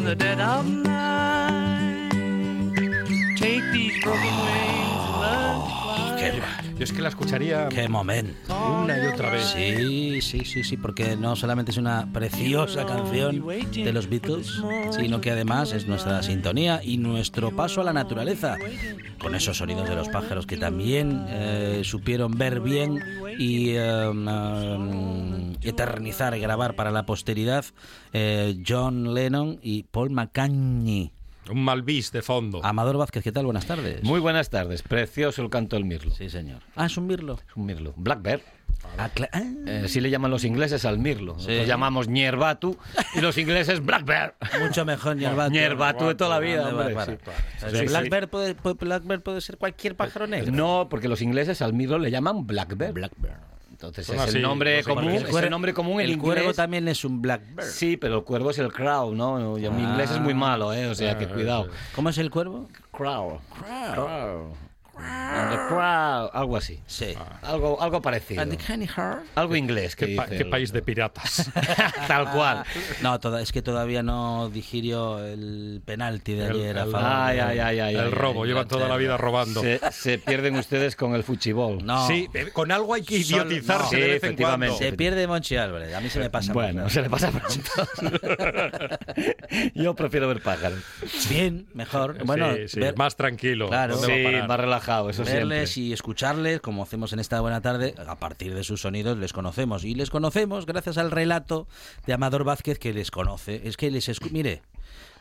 in the dead of night. Take these broken wings and learn to fly. Qué, Yo es que la escucharía qué momento. una y otra vez. Sí, sí, sí, sí, porque no solamente es una preciosa canción de los Beatles, sino que además es nuestra sintonía y nuestro paso a la naturaleza, con esos sonidos de los pájaros que también eh, supieron ver bien y eh, um, eternizar y grabar para la posteridad eh, John Lennon y Paul McCartney. Un malvis de fondo. Amador Vázquez, ¿qué tal? Buenas tardes. Muy buenas tardes. Precioso el canto del mirlo. Sí, señor. Ah, es un mirlo. Es un mirlo. Black bear. Ah, ah. Eh, así le llaman los ingleses al mirlo. Nosotros llamamos ñerbatu y los ingleses black bear. Mucho mejor Ñerbatu. Ñerbatu de toda la vida, ¿Dónde va hombre. sí. Sí, sí. Blackbird puede, puede- Blackbird puede ser cualquier pájaro negro. No, porque los ingleses al mirlo le llaman black bear. Blackbird. Entonces Son es así, el nombre los común. ingleses. Es el nombre común en el inglés. cuervo también es un Blackbird. Sí, pero el cuervo es el crow, ¿no? Mi Ah. inglés es muy malo, ¿eh? O sea, que Ah, cuidado. sí. ¿Cómo es el cuervo? Crow. Crow. And the crow. Algo así. Sí. Algo, algo parecido. And the heart. Algo inglés. Que ¿Qué, pa- dice qué el- país de piratas? Tal cual. No, toda- es que todavía no digirió el penalti de El- ayer a el- favor Ay, de- ay, ay, ay. el robo, llevan toda la vida robando. Se, se pierden ustedes con el fuchibol. No, Sí, eh, con algo hay que Solo- idiotizarse no. de Sí, vez en cuando. efectivamente. se pierde Monchi Álvarez. A mí se me pasa. Bueno, mucho. se le pasa pronto. Yo prefiero ver pájaros. Bien, mejor. Bueno, sí, sí, ver- más tranquilo. Claro. ¿Dónde va a Sí, parar? más relajado, eso verles siempre. y escucharles, como hacemos en esta buena tarde, a partir de sus sonidos les conocemos. Y les conocemos gracias al relato de Amador Vázquez que les conoce. Es que les escu Mire,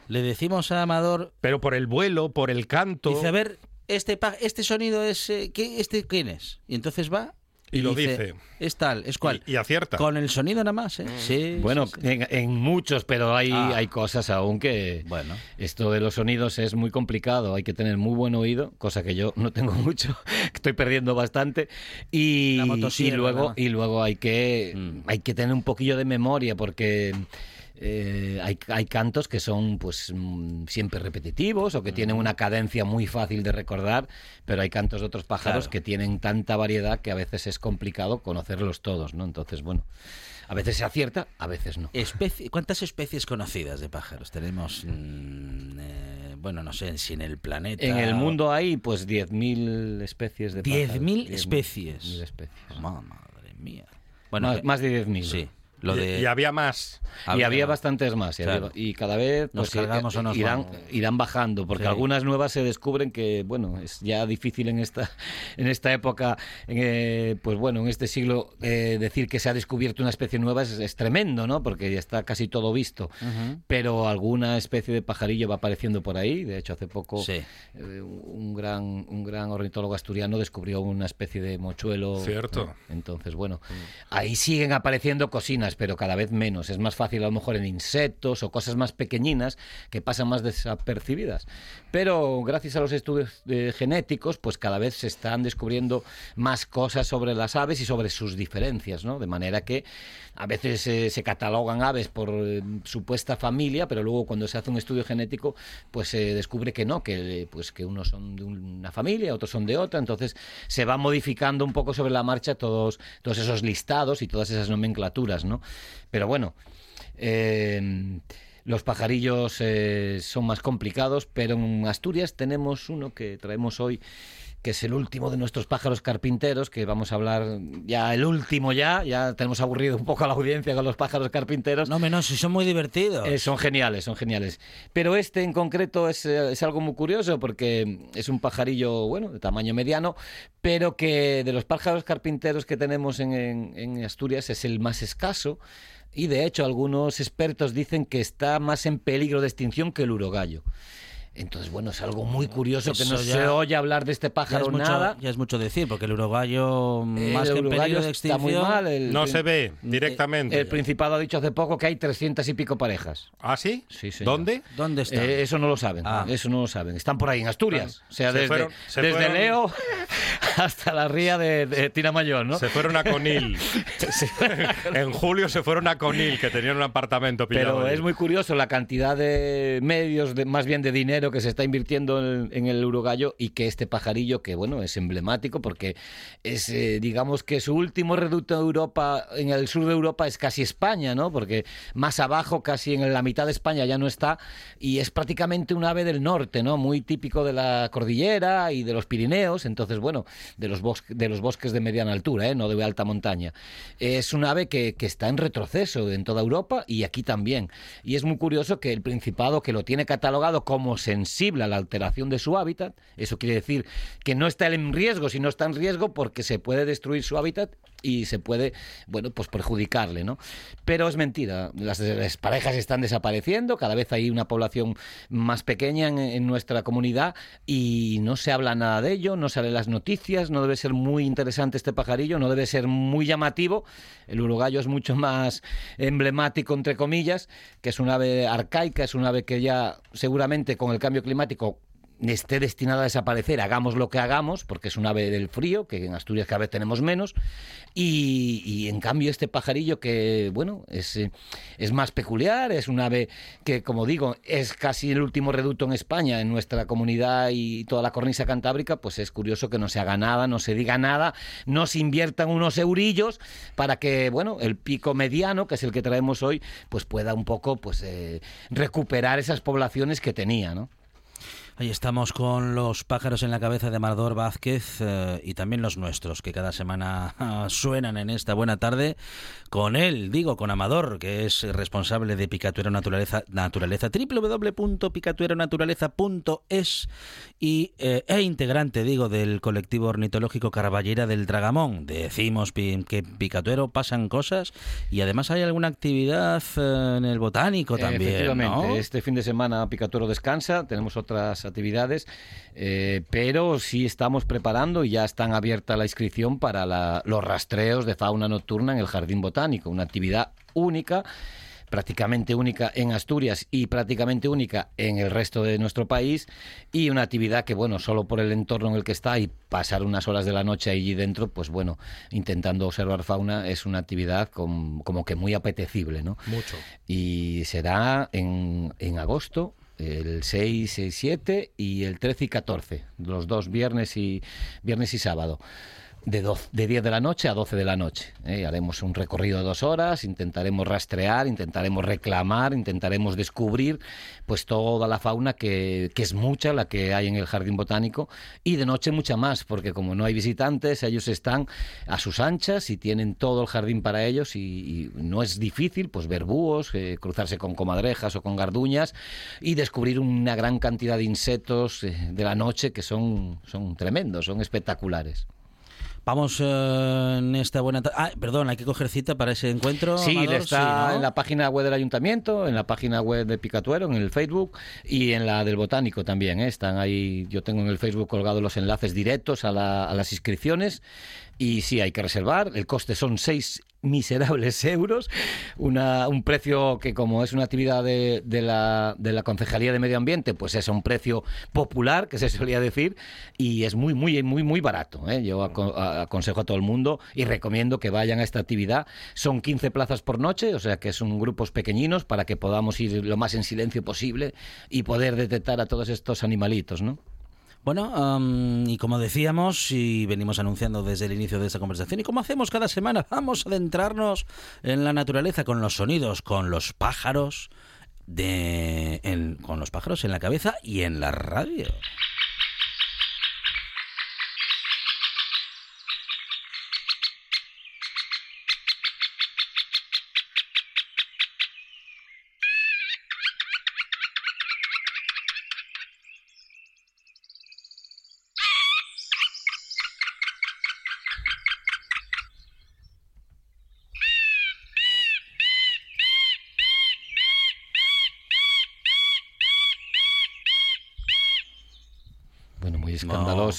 le decimos a Amador, Pero por el vuelo, por el canto. dice, a ver, este, este sonido es... eh, ¿qué, ¿Este quién es? Y entonces va... Y lo dice. Es tal, es cual. Y, y acierta. Con el sonido nada más, ¿eh? Sí. Bueno, sí, sí. en, en muchos, pero hay, Ah. hay cosas aún que... Bueno. Esto de los sonidos es muy complicado, hay que tener muy buen oído, cosa que yo no tengo mucho, estoy perdiendo bastante. Y, La y luego, ¿no? y luego hay que, Mm. hay que tener un poquillo de memoria, porque eh, hay, hay cantos que son pues mm, siempre repetitivos o que tienen una cadencia muy fácil de recordar, pero hay cantos de otros pájaros Claro. que tienen tanta variedad que a veces es complicado conocerlos todos, ¿no? Entonces, bueno, a veces se acierta, a veces no. Especie- ¿Cuántas especies conocidas de pájaros tenemos? mm, eh, bueno, no sé si en el planeta. En el mundo hay pues 10.000 especies de pájaros. 10.000 10.000 especies. especies. Ma- madre mía. Bueno, más, que- más de 10.000. Sí. Lo Y- de, y, había más. y había bastantes más. Y, Claro. había- y cada vez Nos pues, cargamos o nos irán, irán bajando, porque Sí. algunas nuevas se descubren que, bueno, es ya difícil en esta, en esta época, eh, pues bueno, en este siglo, eh, decir que se ha descubierto una especie nueva es, es tremendo, ¿no? Porque ya está casi todo visto. Pero alguna especie de pajarillo va apareciendo por ahí. De hecho, hace poco Sí. eh, un, gran, un gran ornitólogo asturiano descubrió una especie de mochuelo. Cierto. Entonces, bueno, ahí siguen apareciendo cocinas, pero cada vez menos. Es más fácil a lo mejor en insectos o cosas más pequeñinas que pasan más desapercibidas. Pero gracias a los estudios eh, genéticos, pues cada vez se están descubriendo más cosas sobre las aves y sobre sus diferencias, ¿no? De manera que a veces eh, se catalogan aves por eh, supuesta familia, pero luego cuando se hace un estudio genético, pues se descubre que no, que, pues que unos son de una familia, otros son de otra, entonces se va modificando un poco sobre la marcha todos, todos esos listados y todas esas nomenclaturas, ¿no? Pero bueno, eh, los pajarillos eh, son más complicados, pero en Asturias tenemos uno que traemos hoy que es el último de nuestros pájaros carpinteros, que vamos a hablar ya el último ya, ya tenemos aburrido un poco a la audiencia con los pájaros carpinteros. No, menos, si son muy divertidos. Eh, son geniales, son geniales. Pero este en concreto es, eh, es algo muy curioso porque es un pajarillo, bueno, de tamaño mediano, pero que de los pájaros carpinteros que tenemos en, en- en Asturias es el más escaso. Y de hecho, algunos expertos dicen que está más en peligro de extinción que el urogallo. Entonces, bueno, es algo muy curioso que Eso no ya- se oye hablar de este ya, pájaro es mucho, nada. ya es mucho decir, porque el El más que en urogallo peligro de está muy extinción... mal. El, No se ve directamente. el Principado ha dicho hace poco que hay 300 y pico parejas. ¿Ah, sí? Sí, señor. ¿Dónde? ¿Dónde está? Eh, eso no lo saben, Ah. eso no lo saben. Están por ahí en Asturias. O sea, Se desde, fueron- se desde fueron- Leo hasta la ría de, de Tiramayor, ¿no? Se fueron a Conil. en julio se fueron a Conil, que tenían un apartamento pillado. Pero allí. es muy curioso la cantidad de medios, de, más bien de dinero que se está invirtiendo en, en el urogallo y que este pajarillo, que bueno, es emblemático porque es, eh, digamos que su último reducto en Europa, en el sur de Europa, es casi España, ¿no? Porque más abajo, casi en la mitad de España ya no está y es prácticamente un ave del norte, ¿no? Muy típico de la cordillera y de los Pirineos, entonces, bueno, de los, bosques, de los bosques de mediana altura, ¿eh? No de alta montaña. Es un ave que, que está en retroceso en toda Europa y aquí también. Y es muy curioso que el Principado, que lo tiene catalogado como sensible a la alteración de su hábitat, eso quiere decir que no está en riesgo, sino está en riesgo porque se puede destruir su hábitat y se puede, bueno, pues perjudicarle, ¿no? Pero es mentira, las, las parejas están desapareciendo, cada vez hay una población más pequeña en, en nuestra comunidad y no se habla nada de ello, no salen las noticias, no debe ser muy interesante este pajarillo, no debe ser muy llamativo. El urogallo es mucho más emblemático, entre comillas, que es un ave arcaica, es un ave que ya seguramente con el cambio climático esté destinada a desaparecer, hagamos lo que hagamos, porque es un ave del frío, que en Asturias cada vez tenemos menos, y, y en cambio este pajarillo que, bueno, es, eh, es más peculiar, es un ave que, como digo, es casi el último reducto en España, en nuestra comunidad y toda la cornisa cantábrica, pues es curioso que no se haga nada, no se diga nada, no se inviertan unos eurillos para que, bueno, el pico mediano, que es el que traemos hoy, pues pueda un poco, pues, eh, recuperar esas poblaciones que tenía, ¿no? Ahí estamos con los pájaros en la cabeza de Amador Vázquez eh, y también los nuestros, que cada semana ah, suenan en esta buena tarde. Con él, digo, con Amador, que es responsable de Picatuera Naturaleza, Naturaleza www.picatueronaturaleza.es y eh, e integrante, digo, del colectivo ornitológico Carballera del Dragamón. Decimos que en Picatuero pasan cosas y además hay alguna actividad eh, en el botánico también, Efectivamente, ¿no? este fin de semana Picatuero descansa, tenemos otras actividades, eh, pero sí estamos preparando y ya están abierta la inscripción para la- los rastreos de fauna nocturna en el Jardín Botánico, una actividad única prácticamente única en Asturias y prácticamente única en el resto de nuestro país y una actividad que bueno solo por el entorno en el que está y pasar unas horas de la noche allí dentro pues bueno intentando observar fauna es una actividad com- como que muy apetecible no Mucho. y será en, en agosto el 6, 6, 7 y el 13 y 14, los dos viernes y viernes y sábado. De, de 10 de la noche a 12 de la noche. ¿eh? Haremos un recorrido de dos horas, intentaremos rastrear, intentaremos reclamar, intentaremos descubrir pues toda la fauna que, que, es mucha la que hay en el jardín botánico y de noche mucha más, porque como no hay visitantes, ellos están a sus anchas y tienen todo el jardín para ellos y, no es difícil pues ver búhos, eh, cruzarse con comadrejas o con garduñas y descubrir una gran cantidad de insectos eh, de la noche que son, son tremendos, son espectaculares. Vamos eh, en esta buena. Ah, perdón, hay que coger cita para ese encuentro. Sí, Amador? está Sí, ¿no? en la página web del ayuntamiento, en la página web de Picatuero, en el Facebook y en la del Botánico también. ¿eh? Están ahí, yo tengo en el Facebook colgados los enlaces directos a, la- a las inscripciones. Y sí, hay que reservar. El coste son seis miserables euros. Una, un precio que, como es una actividad de, de la, de la Concejalía de Medio Ambiente, pues es un precio popular, que se solía decir, y es muy, muy, muy, muy barato. ¿eh? Yo aco- aconsejo a todo el mundo y recomiendo que vayan a esta actividad. Son 15 plazas por noche, o sea que son grupos pequeñinos para que podamos ir lo más en silencio posible y poder detectar a todos estos animalitos, ¿no? Bueno, am, y como decíamos y venimos anunciando desde el inicio de esta conversación, y como hacemos cada semana, vamos a adentrarnos en la naturaleza con los sonidos, con los pájaros, de, en- con los pájaros en la cabeza y en la radio.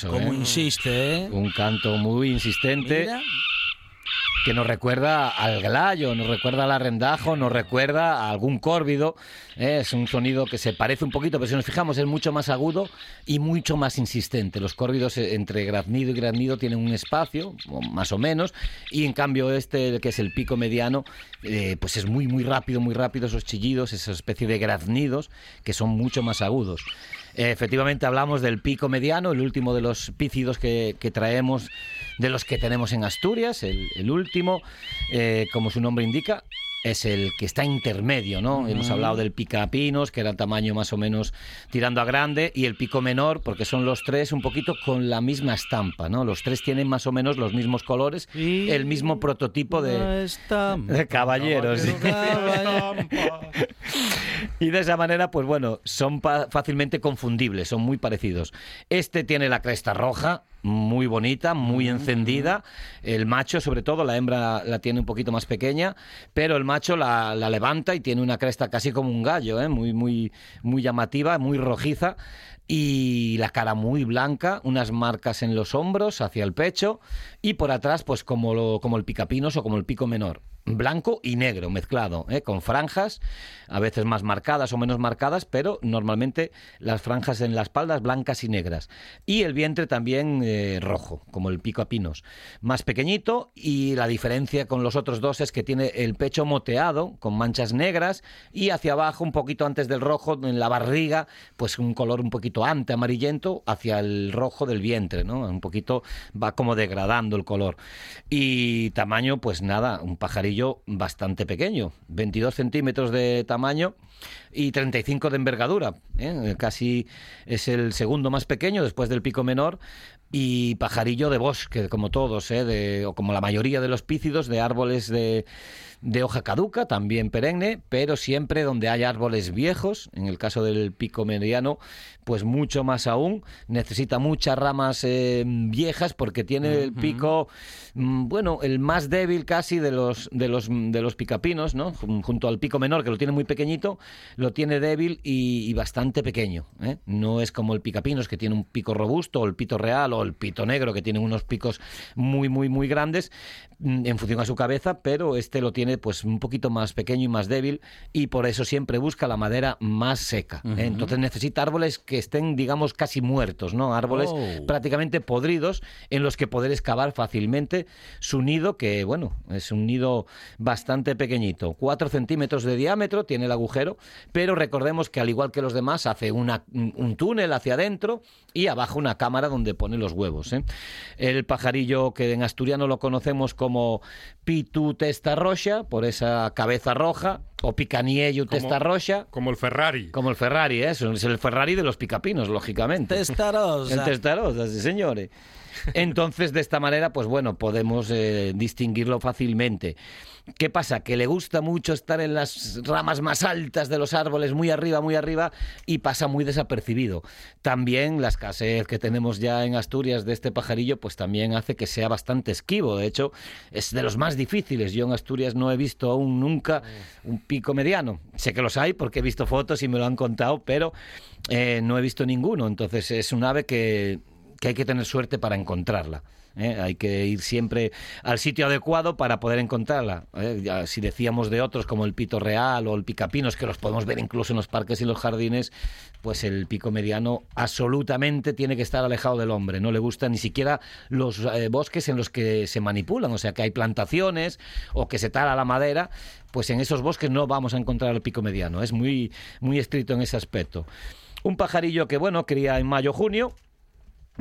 Como ¿eh? insiste, ¿eh? Un canto muy insistente. Mira. que nos recuerda al glayo, nos recuerda al arrendajo, nos recuerda a algún córvido. ¿Eh? Es un sonido que se parece un poquito, pero si nos fijamos es mucho más agudo y mucho más insistente. Los córvidos eh, entre graznido y graznido tienen un espacio, más o menos, y en cambio este, que es el pico mediano, eh, pues es muy, muy rápido, muy rápido esos chillidos, esa especie de graznidos que son mucho más agudos. Efectivamente hablamos del pico mediano, el último de los pícidos que, que traemos, de los que tenemos en Asturias, el, el último, eh, como su nombre indica, es el que está intermedio, ¿no? Hemos hablado del picapinos, que era tamaño más o menos tirando a grande, y el pico menor, porque son los tres un poquito con la misma estampa, ¿no? Los tres tienen más o menos los mismos colores, Y el mismo prototipo de, está- de caballeros. sí. Y de esa manera, pues bueno, son fácilmente confundibles, son muy parecidos. Este tiene la cresta roja, muy bonita, muy encendida. El macho, sobre todo, la hembra la tiene un poquito más pequeña, pero el macho la, la levanta y tiene una cresta casi como un gallo, ¿eh? muy, muy, muy llamativa, muy rojiza. Y la cara muy blanca, unas marcas en los hombros, hacia el pecho, y por atrás, pues como, lo- como el picapinos o como el pico menor blanco y negro mezclado, ¿eh? con franjas, a veces más marcadas o menos marcadas, pero normalmente las franjas en la espalda blancas y negras. Y el vientre también eh, rojo, como el pico a pinos. Más pequeñito y la diferencia con los otros dos es que tiene el pecho moteado, con manchas negras, y hacia abajo, un poquito antes del rojo, en la barriga, pues un color un poquito ante amarillento hacia el rojo del vientre, ¿no? Un poquito va como degradando el color. Y tamaño, pues nada, un pajarillo bastante pequeño, 22 centímetros de tamaño y 35 de envergadura. ¿eh? Casi es el segundo más pequeño después del pico menor y pajarillo de bosque, como todos, ¿eh? de, o como la mayoría de los pícidos, de árboles de, de hoja caduca, también perenne, pero siempre donde hay árboles viejos, en el caso del pico mediano, pues mucho más aún, necesita muchas ramas eh, viejas porque tiene el pico, mm, bueno, el más débil casi de los, de los, de los picapinos, ¿no? Jun- Junto al pico menor, que lo tiene muy pequeñito, lo tiene débil y, y bastante pequeño. ¿eh? No es como el picapinos, que tiene un pico robusto, o el pito real, o el pito negro, que tiene unos picos muy, muy, muy grandes mm, en función a su cabeza, pero este lo tiene pues un poquito más pequeño y más débil y por eso siempre busca la madera más seca. ¿eh? Entonces necesita árboles que estén, digamos, casi muertos, ¿no? Árboles Oh. prácticamente podridos en los que poder excavar fácilmente su nido, que bueno, es un nido bastante pequeñito. Cuatro centímetros de diámetro tiene el agujero, pero recordemos que al igual que los demás hace una- un túnel hacia adentro y abajo una cámara donde pone los los huevos. ¿eh? El pajarillo que en asturiano lo conocemos como pitu testa roja, por esa cabeza roja, o picaniello testa roja. Como el Ferrari. Como el Ferrari, ¿eh? es el Ferrari de los picapinos, lógicamente. Testarosa. El testarosa, sí, señores. Entonces, de esta manera, pues bueno, podemos eh, distinguirlo fácilmente. ¿Qué pasa? Que le gusta mucho estar en las ramas más altas de los árboles, muy arriba, muy arriba, y pasa muy desapercibido. También la escasez que tenemos ya en Asturias de este pajarillo, pues también hace que sea bastante esquivo. De hecho, es de los más difíciles. Yo en Asturias no he visto aún nunca un pico mediano. Sé que los hay porque he visto fotos y me lo han contado, pero eh, no he visto ninguno. Entonces es un ave que que hay que tener suerte para encontrarla. ¿Eh? Hay que ir siempre al sitio adecuado para poder encontrarla. ¿eh? si decíamos de otros como el pito real o el picapinos, que los podemos ver incluso en los parques y los jardines, pues el pico mediano absolutamente tiene que estar alejado del hombre. No le gustan ni siquiera los eh, bosques en los que se manipulan, o sea, que hay plantaciones o que se tala la madera. Pues en esos bosques no vamos a encontrar el pico mediano. Es muy, muy estricto en ese aspecto. Un pajarillo que, bueno, cría en mayo-junio,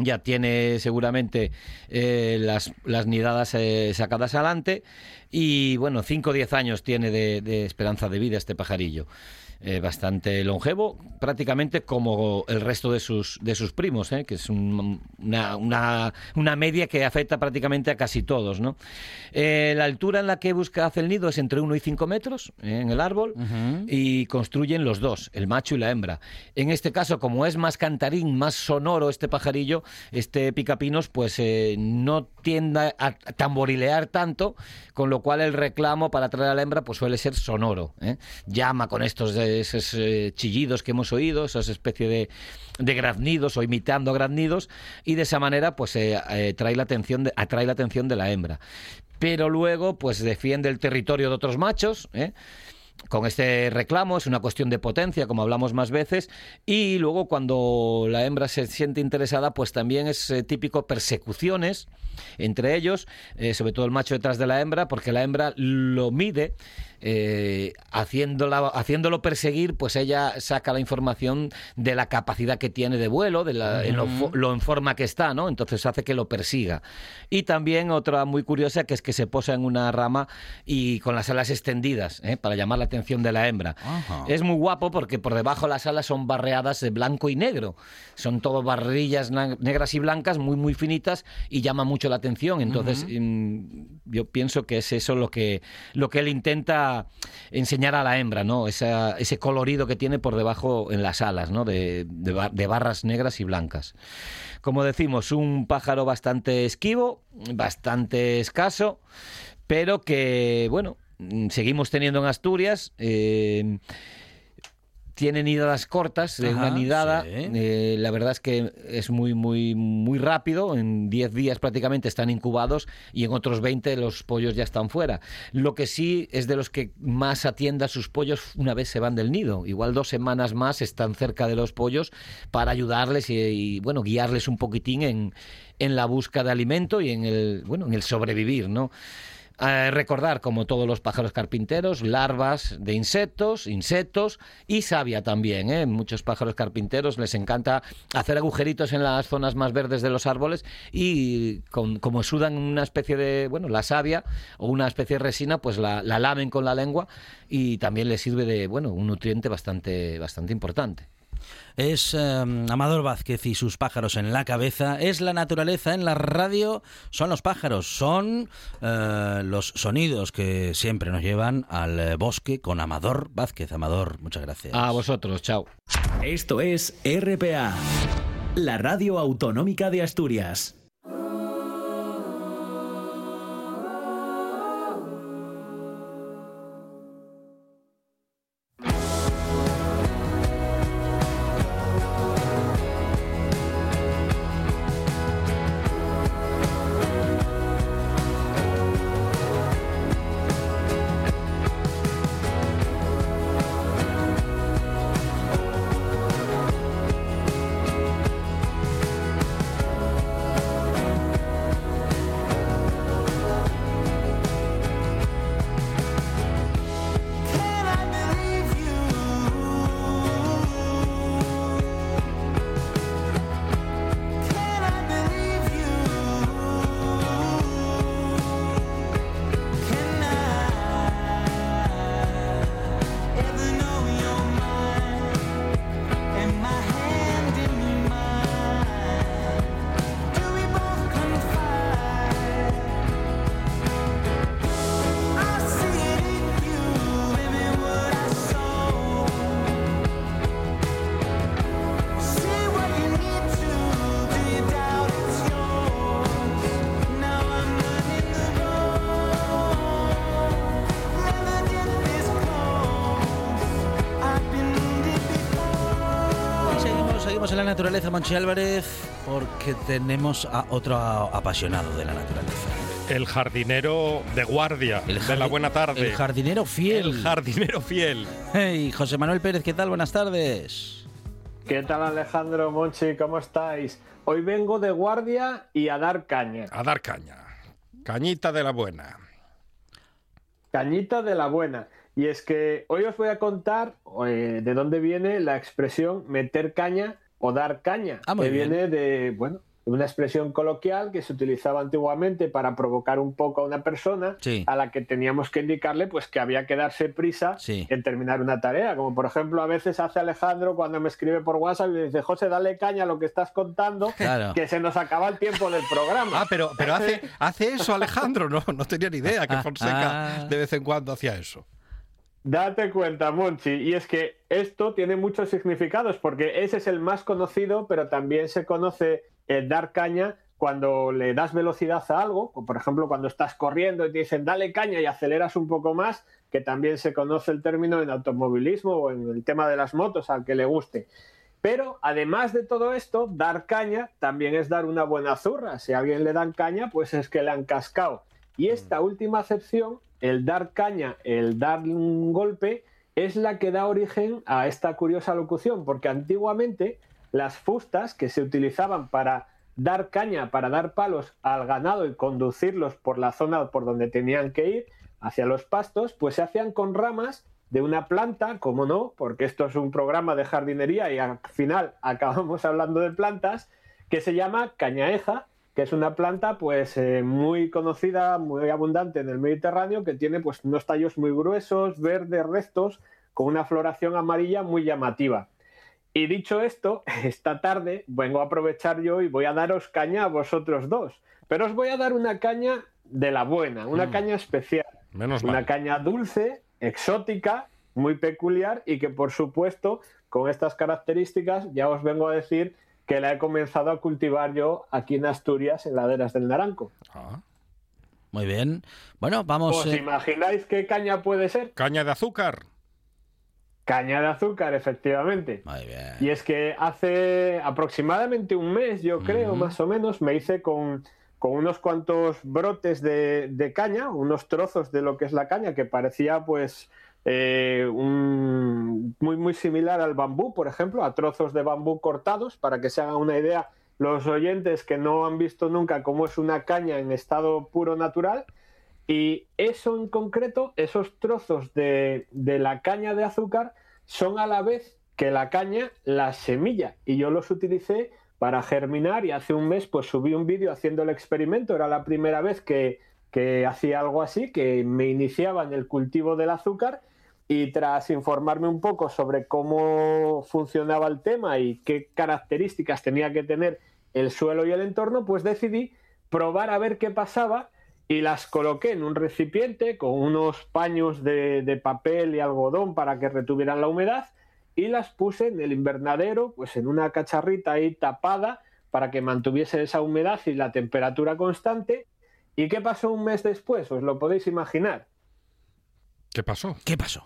ya tiene seguramente eh, las, las, nidadas eh, sacadas adelante y bueno, 5 o 10 años tiene de, esperanza de vida este pajarillo. Eh, bastante longevo, prácticamente como el resto de sus, de sus primos, que es una, una, una, media que afecta prácticamente a casi todos. ¿no? la altura en la que busca hace el nido es entre 1 y 5 metros en el árbol y construyen los dos, el macho y la hembra. En este caso, como es más cantarín, más sonoro este pajarillo, este picapinos, pues no tiende a tamborilear tanto, con lo cual el reclamo para traer a la hembra pues suele ser sonoro. ¿eh? Llama con estos esos, eh, chillidos que hemos oído, esas especie de, de graznidos o imitando graznidos, y de esa manera pues eh, trae la atención de, atrae la atención de la hembra. Pero luego pues defiende el territorio de otros machos, con este reclamo, es una cuestión de potencia, como hablamos más veces, y luego cuando la hembra se siente interesada, pues también es típico persecuciones entre ellos, eh, sobre todo el macho detrás de la hembra, porque la hembra lo mide eh, haciéndolo perseguir, pues ella saca la información de la capacidad que tiene de vuelo, de lo, en forma que está, ¿no? Entonces hace que lo persiga. Y también otra muy curiosa que es que se posa en una rama y con las alas extendidas, ¿eh? para llamar la atención de la hembra. Es muy guapo porque por debajo las alas son barreadas de blanco y negro. Son todo barrillas negras y blancas, muy, muy finitas y llama mucho la atención. Entonces, mm, yo pienso que es eso lo que, lo que él intenta enseñar a la hembra, ¿no? ese colorido que tiene por debajo en las alas, ¿no? De, de, barras negras y blancas. Como decimos, un pájaro bastante esquivo, bastante escaso, pero que, bueno, seguimos teniendo en Asturias. Eh, tienen nidadas cortas, de una nidada. Eh, la verdad es que es muy, muy, muy rápido. En 10 días prácticamente están incubados y en otros 20 los pollos ya están fuera. Lo que sí es de los que más atienda a sus pollos una vez se van del nido. Igual dos semanas más están cerca de los pollos para ayudarles y, bueno, guiarles un poquitín en, en la búsqueda de alimento y en el, bueno, en el sobrevivir, ¿no? Recordar, como todos los pájaros carpinteros, larvas de insectos, insectos y savia también. ¿eh? Muchos pájaros carpinteros les encanta hacer agujeritos en las zonas más verdes de los árboles y como sudan una especie de, bueno, la savia o una especie de resina, pues la, la lamen con la lengua y también les sirve de, bueno, un nutriente bastante, bastante importante. Es em, Amador Vázquez y sus pájaros en la cabeza. Es la naturaleza en la radio. Son los pájaros. Son eh, los sonidos que siempre nos llevan al eh, bosque con Amador Vázquez. Amador, muchas gracias. A vosotros. Chao. Esto es RPA, la radio autonómica de Asturias. Naturaleza, Monchi Álvarez, porque tenemos a otro apasionado de la naturaleza. El jardinero de guardia el de la buena tarde. El jardinero fiel. El jardinero fiel. Hey, José Manuel Pérez, ¿qué tal? Buenas tardes. ¿Qué tal Alejandro Monchi? ¿Cómo estáis? Hoy vengo de guardia y a dar caña. A dar caña. Cañita de la buena. Cañita de la buena. Y es que hoy os voy a contar eh, de dónde viene la expresión meter caña o dar caña. Ah, que bien. viene de, bueno, una expresión coloquial que se utilizaba antiguamente para provocar un poco a una persona Sí. a la que teníamos que indicarle pues que había que darse prisa Sí. en terminar una tarea, como por ejemplo a veces hace Alejandro cuando me escribe por WhatsApp y me dice, José, dale caña a lo que estás contando, Claro. que se nos acaba el tiempo del programa. Ah, pero, pero hace, hace eso Alejandro. No, no tenía ni idea que Ah, Fonseca ah. de vez en cuando hacía eso. Date cuenta, Monchi, y es que esto tiene muchos significados, porque ese es el más conocido, pero también se conoce el dar caña cuando le das velocidad a algo, o por ejemplo cuando estás corriendo y te dicen dale caña y aceleras un poco más, que también se conoce el término en automovilismo o en el tema de las motos, al que le guste. Pero además de todo esto, dar caña también es dar una buena zurra. Si a alguien le dan caña, pues es que le han cascado. Y esta última acepción, el dar caña, el dar un golpe, es la que da origen a esta curiosa locución, porque antiguamente las fustas que se utilizaban para dar caña, para dar palos al ganado y conducirlos por la zona por donde tenían que ir, hacia los pastos, pues se hacían con ramas de una planta, como no, porque esto es un programa de jardinería y al final acabamos hablando de plantas, que se llama cañaeja, que es una planta pues eh, muy conocida, muy abundante en el Mediterráneo, que tiene pues unos tallos muy gruesos, verdes, rectos, con una floración amarilla muy llamativa. Y dicho esto, esta tarde vengo a aprovechar yo y voy a daros caña a vosotros dos. Pero os voy a dar una caña de la buena, una Mm. caña especial. Menos Una mal. caña dulce, exótica, muy peculiar y que por supuesto con estas características ya os vengo a decir que la he comenzado a cultivar yo aquí en Asturias, en laderas del Naranco. Ah. Muy bien. Bueno, vamos. ¿Os eh, imagináis qué caña puede ser? Caña de azúcar. Caña de azúcar, efectivamente. Muy bien. Y es que hace aproximadamente un mes, yo creo, Ujú. más o menos, me hice con, con unos cuantos brotes de, de caña, unos trozos de lo que es la caña, que parecía pues eh, un- muy, muy similar al bambú, por ejemplo, a trozos de bambú cortados, para que se hagan una idea los oyentes que no han visto nunca cómo es una caña en estado puro natural. Y eso en concreto, esos trozos de, de la caña de azúcar, son a la vez que la caña la semilla. Y yo los utilicé para germinar y hace un mes pues subí un vídeo haciendo el experimento. Era la primera vez que, que hacía algo así, que me iniciaba en el cultivo del azúcar y tras informarme un poco sobre cómo funcionaba el tema y qué características tenía que tener el suelo y el entorno, pues decidí probar a ver qué pasaba y las coloqué en un recipiente con unos paños de, de papel y algodón para que retuvieran la humedad y las puse en el invernadero, pues en una cacharrita ahí tapada para que mantuviese esa humedad y la temperatura constante. ¿Y qué pasó un mes después? Os lo podéis imaginar. ¿Qué pasó? ¿Qué pasó?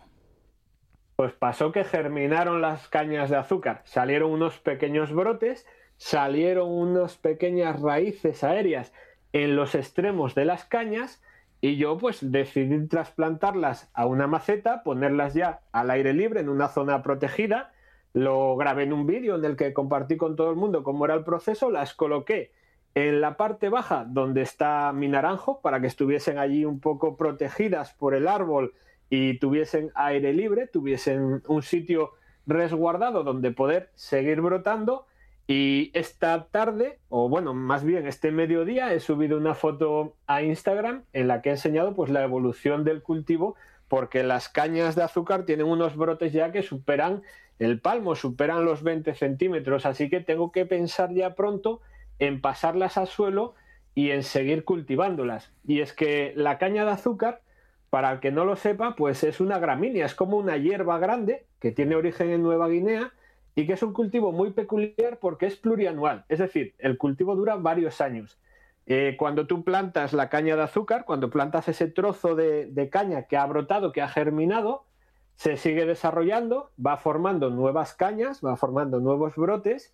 Pues pasó que germinaron las cañas de azúcar, salieron unos pequeños brotes, salieron unas pequeñas raíces aéreas en los extremos de las cañas y yo pues decidí trasplantarlas a una maceta, ponerlas ya al aire libre en una zona protegida, lo grabé en un vídeo en el que compartí con todo el mundo cómo era el proceso, las coloqué en la parte baja donde está mi naranjo para que estuviesen allí un poco protegidas por el árbol y tuviesen aire libre, tuviesen un sitio resguardado donde poder seguir brotando. Y esta tarde, o bueno, más bien este mediodía, he subido una foto a Instagram en la que he enseñado pues la evolución del cultivo, porque las cañas de azúcar tienen unos brotes ya que superan el palmo, superan los 20 centímetros, así que tengo que pensar ya pronto en pasarlas al suelo y en seguir cultivándolas. Y es que la caña de azúcar para el que no lo sepa, pues es una gramínea, es como una hierba grande que tiene origen en Nueva Guinea y que es un cultivo muy peculiar porque es plurianual, es decir, el cultivo dura varios años. Eh, cuando tú plantas la caña de azúcar, cuando plantas ese trozo de, de caña que ha brotado, que ha germinado, se sigue desarrollando, va formando nuevas cañas, va formando nuevos brotes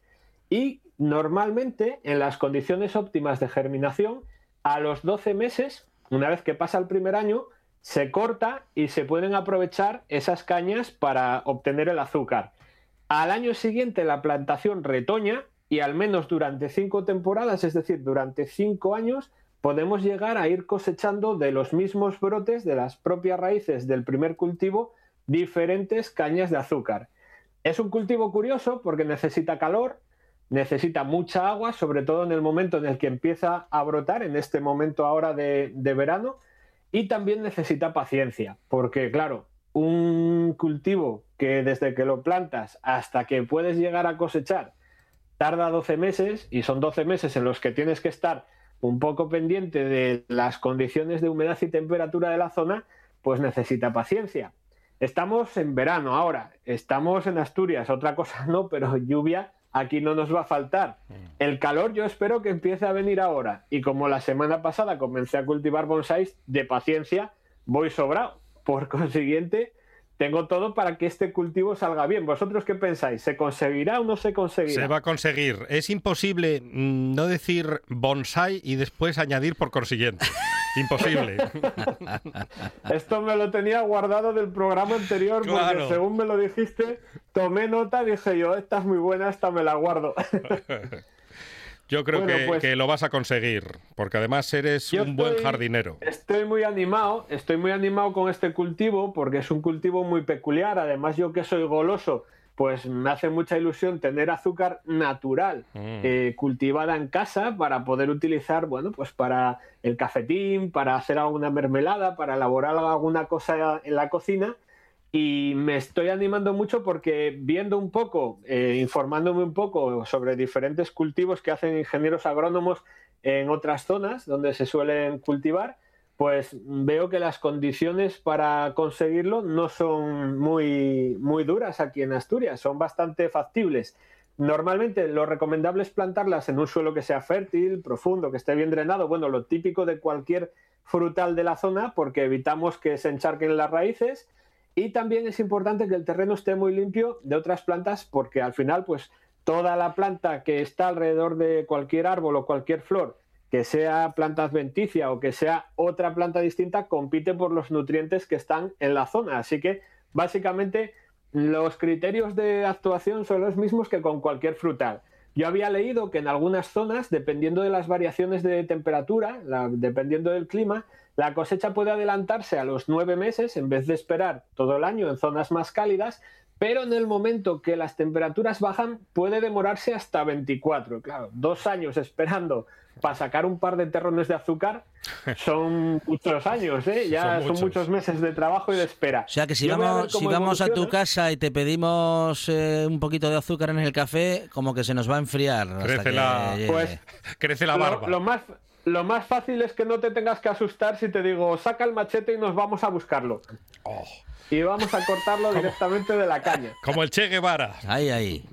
y normalmente en las condiciones óptimas de germinación, a los 12 meses, una vez que pasa el primer año, se corta y se pueden aprovechar esas cañas para obtener el azúcar. Al año siguiente la plantación retoña y al menos durante cinco temporadas, es decir, durante cinco años, podemos llegar a ir cosechando de los mismos brotes, de las propias raíces del primer cultivo, diferentes cañas de azúcar. Es un cultivo curioso porque necesita calor, necesita mucha agua, sobre todo en el momento en el que empieza a brotar, en este momento ahora de, verano, y también necesita paciencia, porque claro, un cultivo que desde que lo plantas hasta que puedes llegar a cosechar tarda 12 meses y son 12 meses en los que tienes que estar un poco pendiente de las condiciones de humedad y temperatura de la zona, pues necesita paciencia. Estamos en verano ahora, estamos en Asturias, otra cosa no, pero lluvia aquí no nos va a faltar. Mm. El calor yo espero que empiece a venir ahora y como la semana pasada comencé a cultivar bonsáis, de paciencia voy sobrado. Por consiguiente, tengo todo para que este cultivo salga bien. ¿Vosotros qué pensáis? ¿Se conseguirá o no se conseguirá? Se va a conseguir. Es imposible mm, no decir bonsai y después añadir por consiguiente. Imposible. Esto me lo tenía guardado del programa anterior porque según me lo dijiste, tomé nota, dije yo, esta es muy buena, esta me la guardo. Yo creo pues que, lo vas a conseguir, porque además eres un buen jardinero. Estoy muy animado, estoy muy animado con este cultivo, porque es un cultivo muy peculiar. Además, yo que soy goloso, pues me hace mucha ilusión tener azúcar natural mm. eh, cultivada en casa para poder utilizar, bueno, pues para el cafetín, para hacer alguna mermelada, para elaborar alguna cosa en la cocina y me estoy animando mucho porque viendo un poco, eh, informándome un poco sobre diferentes cultivos que hacen ingenieros agrónomos en otras zonas donde se suelen cultivar, pues veo que las condiciones para conseguirlo no son muy, muy duras aquí en Asturias, son bastante factibles. Normalmente lo recomendable es plantarlas en un suelo que sea fértil, profundo, que esté bien drenado, bueno, lo típico de cualquier frutal de la zona, porque evitamos que se encharquen las raíces y también es importante que el terreno esté muy limpio de otras plantas porque al final, pues toda la planta que está alrededor de cualquier árbol o cualquier flor, que sea planta adventicia o que sea otra planta distinta, compite por los nutrientes que están en la zona. Así que básicamente los criterios de actuación son los mismos que con cualquier frutal. Yo había leído que en algunas zonas, dependiendo de las variaciones de temperatura, dependiendo del clima, la cosecha puede adelantarse a los nueve meses en vez de esperar todo el año en zonas más cálidas, pero en el momento que las temperaturas bajan puede demorarse hasta 24. Claro, dos años esperando para sacar un par de terrones de azúcar son muchos años, ¿eh? ya son muchos. meses de trabajo y de espera. O sea que si vamos, si vamos a tu casa y te pedimos eh, un poquito de azúcar en el café, como que se nos va a enfriar. Crece, la, pues, crece la barba. lo más lo más fácil es que no te tengas que asustar si te digo, saca el machete y nos vamos a buscarlo. Oh. Y vamos a cortarlo directamente de la caña. Como el Che Guevara. Ahí, ahí.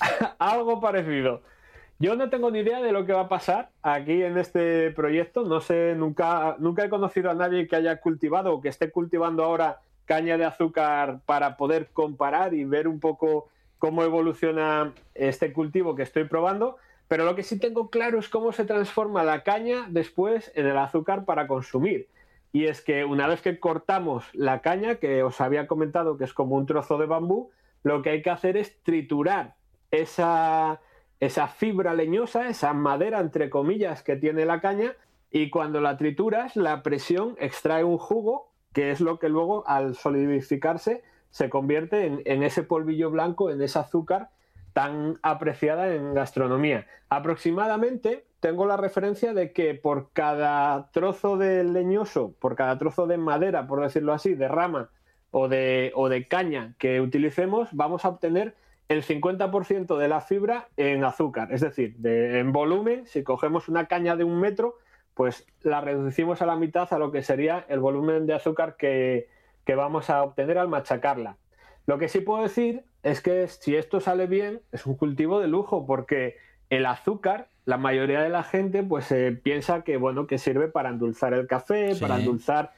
Algo parecido. Yo no tengo ni idea de lo que va a pasar aquí en este proyecto. No sé, nunca, nunca he conocido a nadie que haya cultivado o que esté cultivando ahora caña de azúcar para poder comparar y ver un poco cómo evoluciona este cultivo que estoy probando. Pero lo que sí tengo claro es cómo se transforma la caña después en el azúcar para consumir. Y es que una vez que cortamos la caña, que os había comentado que es como un trozo de bambú, lo que hay que hacer es triturar esa, esa fibra leñosa, esa madera, entre comillas, que tiene la caña, y cuando la trituras, la presión extrae un jugo, que es lo que luego, al solidificarse, se convierte en, en ese polvillo blanco, en ese azúcar tan apreciada en gastronomía. Aproximadamente tengo la referencia de que por cada trozo de leñoso, por cada trozo de madera, por decirlo así, de rama o de, o de caña que utilicemos, vamos a obtener el 50% de la fibra en azúcar. Es decir, en volumen, si cogemos una caña de un metro, pues la reducimos a la mitad a lo que sería el volumen de azúcar que, que vamos a obtener al machacarla. Lo que sí puedo decir es que si esto sale bien, es un cultivo de lujo, porque el azúcar, la mayoría de la gente, pues piensa que bueno, que sirve para endulzar el café, para endulzar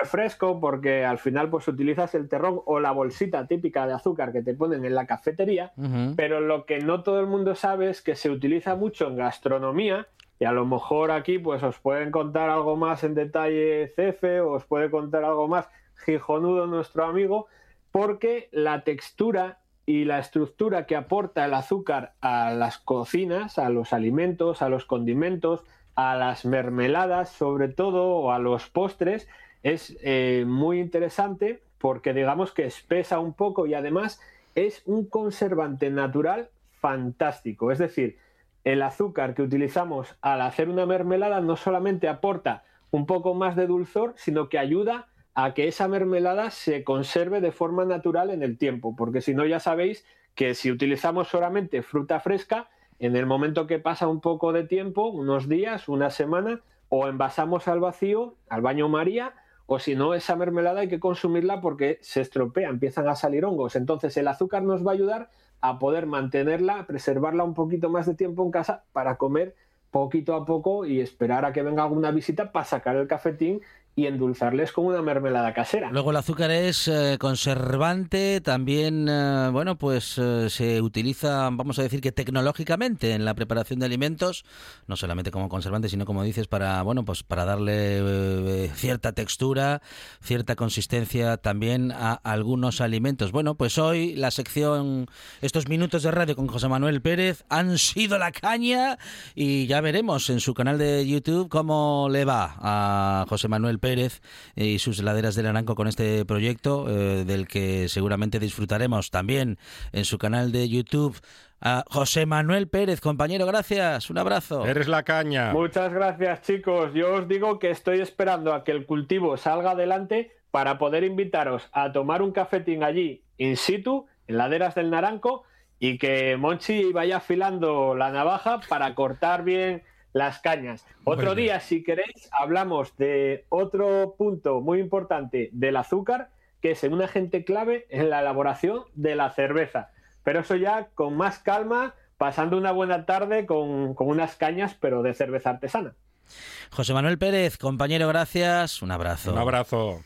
refresco porque al final pues utilizas el terrón o la bolsita típica de azúcar que te ponen en la cafetería, pero lo que no todo el mundo sabe es que se utiliza mucho en gastronomía y a lo mejor aquí pues os pueden contar algo más en detalle Cefe o os puede contar algo más Gijonudo nuestro amigo porque la textura y la estructura que aporta el azúcar a las cocinas, a los alimentos, a los condimentos, a las mermeladas sobre todo o a los postres es eh, muy interesante porque digamos que espesa un poco y además es un conservante natural fantástico. Es decir, el azúcar que utilizamos al hacer una mermelada no solamente aporta un poco más de dulzor, sino que ayuda a que esa mermelada se conserve de forma natural en el tiempo, porque si no ya sabéis que si utilizamos solamente fruta fresca, en el momento que pasa un poco de tiempo, unos días, una semana, o envasamos al vacío, al baño María, o si no, esa mermelada hay que consumirla porque se estropea, empiezan a salir hongos. Entonces el azúcar nos va a ayudar a poder mantenerla, preservarla un poquito más de tiempo en casa para comer poquito a poco y esperar a que venga alguna visita para sacar el cafetín y endulzarles con una mermelada casera. Luego el azúcar es eh, conservante, también, eh, bueno, pues eh, se utiliza, vamos a decir que tecnológicamente en la preparación de alimentos, no solamente como conservante, sino como dices, para, bueno, pues para darle cierta textura, cierta consistencia también a algunos alimentos. Bueno, pues hoy la sección, estos minutos de radio con José Manuel Pérez han sido la caña y ya veremos en su canal de YouTube cómo le va a José Manuel Pérez y sus laderas del Aranco con este proyecto, eh, del que seguramente disfrutaremos también en su canal de YouTube. A José Manuel Pérez, compañero, gracias. Un abrazo. Eres la caña. Muchas gracias, chicos. Yo os digo que estoy esperando a que el cultivo salga adelante para poder invitaros a tomar un cafetín allí, in situ, en laderas del Naranco, y que Monchi vaya afilando la navaja para cortar bien las cañas. Otro día, si queréis, hablamos de otro punto muy importante del azúcar, que es un agente clave en la elaboración de la cerveza. Pero eso ya con más calma, pasando una buena tarde con, con unas cañas, pero de cerveza artesana. José Manuel Pérez, compañero, gracias. Un abrazo. Un abrazo.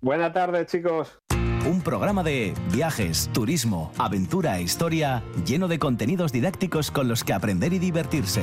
Buena tarde, chicos. Un programa de viajes, turismo, aventura e historia lleno de contenidos didácticos con los que aprender y divertirse.